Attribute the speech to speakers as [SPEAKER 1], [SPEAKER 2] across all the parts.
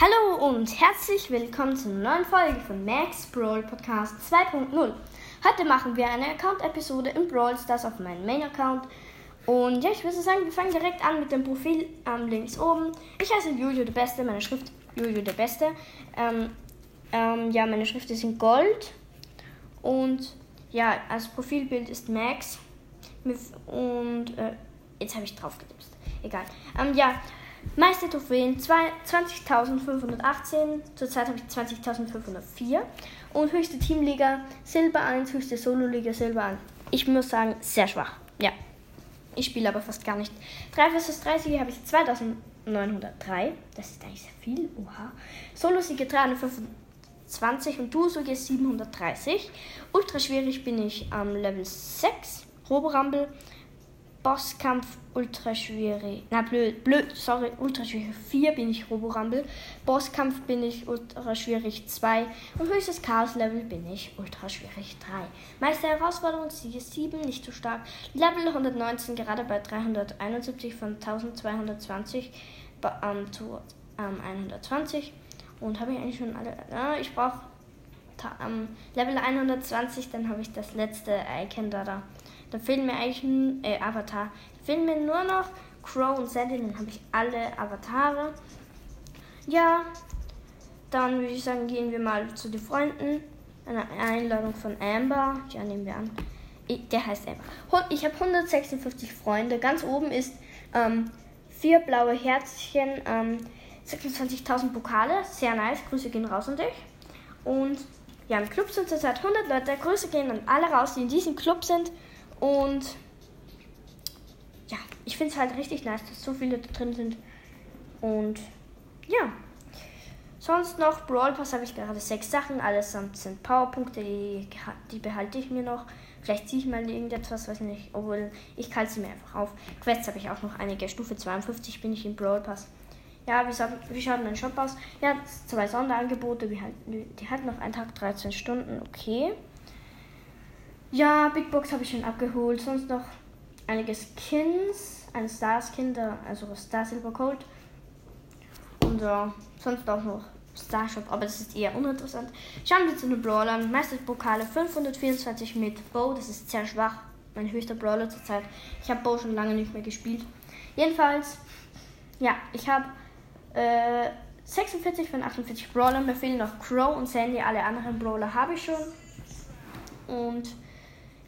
[SPEAKER 1] Hallo und herzlich willkommen zur neuen Folge von Max Brawl Podcast 2.0. Heute machen wir eine Account-Episode im Brawl Stars auf meinem Main-Account. Und ja, ich würde sagen, wir fangen direkt an mit dem Profil ähm, links oben. Ich heiße Julio der Beste, meine Schrift Julio der Beste. Ähm, ähm, ja, meine Schrift ist in Gold. Und ja, als Profilbild ist Max. Und äh, jetzt habe ich drauf getippt. Egal. Ähm, ja, Meiste Trophäen 20.518. Zurzeit habe ich 20.504. Und höchste Teamliga Silber 1, höchste Solo-Liga Silber 1. Ich muss sagen, sehr schwach. Ja. Ich spiele aber fast gar nicht. 3 vs 30 habe ich 2903. Das ist eigentlich sehr viel. Oha. Solo-Siege 325 und Duo-Siege 730. Ultra schwierig bin ich am Level 6. Robo-Rumble Bosskampf ultra schwierig. Na, blöd, blöd, sorry, ultra schwierig 4 bin ich Robo Rumble. Bosskampf bin ich ultra schwierig 2 und höchstes Chaos Level bin ich ultra schwierig 3. Meister Herausforderung Siege 7, nicht zu so stark. Level 119 gerade bei 371 von 1220 ähm, zu ähm, 120 und habe ich eigentlich schon alle. Äh, ich brauche ähm, Level 120, dann habe ich das letzte Icon da da. Da fehlen mir eigentlich äh, Avatar. Da fehlen mir nur noch Crow und Sandy, dann habe ich alle Avatare. Ja, dann würde ich sagen, gehen wir mal zu den Freunden. Eine Einladung von Amber. Ja, nehmen wir an. Der heißt Amber. Ich habe 156 Freunde. Ganz oben ist ähm, vier blaue Herzchen, ähm, 26.000 Pokale. Sehr nice. Grüße gehen raus an dich. Und ja, im Club sind zurzeit 100 Leute. Grüße gehen an alle raus, die in diesem Club sind. Und ja, ich finde es halt richtig nice, dass so viele da drin sind. Und ja. Sonst noch, Brawl Pass habe ich gerade sechs Sachen. Allesamt sind Powerpunkte, die, die behalte ich mir noch. Vielleicht ziehe ich mal irgendetwas, weiß nicht. Obwohl, ich kalte sie mir einfach auf. Quests habe ich auch noch einige. Stufe 52 bin ich im Brawl Pass. Ja, wie, schaut, wie schaut mein Shop aus? Ja, zwei Sonderangebote. Die halten noch einen Tag 13 Stunden. Okay. Ja, Big Box habe ich schon abgeholt. Sonst noch einige Skins. Ein Star Skin, also Star Silver Cold. Und ja, sonst auch noch Starshop, aber das ist eher uninteressant. Schauen wir zu den Brawlern. Meisterpokale 524 mit Bow, das ist sehr schwach. Mein höchster Brawler zurzeit. Ich habe Bow schon lange nicht mehr gespielt. Jedenfalls, ja, ich habe äh, 46 von 48 Brawlern. Mir fehlen noch Crow und Sandy. Alle anderen Brawler habe ich schon. Und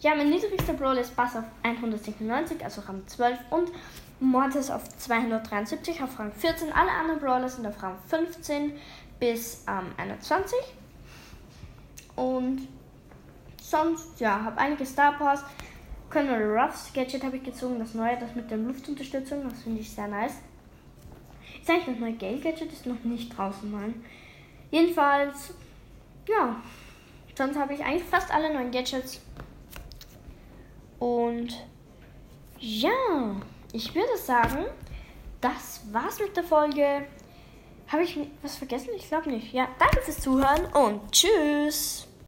[SPEAKER 1] ja, mein niedrigster Brawler ist Bass auf 196, also Rang 12 und Mortis auf 273 auf Rang 14. Alle anderen Brawler sind auf Rang 15 bis ähm, 21. Und sonst, ja, habe einige Star Powers. Colonel Ruffs Gadget habe ich gezogen, das neue, das mit der Luftunterstützung, das finde ich sehr nice. Ist eigentlich das neue Gale Gadget, ist noch nicht draußen, nein. Jedenfalls, ja, sonst habe ich eigentlich fast alle neuen Gadgets und ja, ich würde sagen, das war's mit der Folge. Habe ich was vergessen? Ich glaube nicht. Ja, danke fürs Zuhören und tschüss.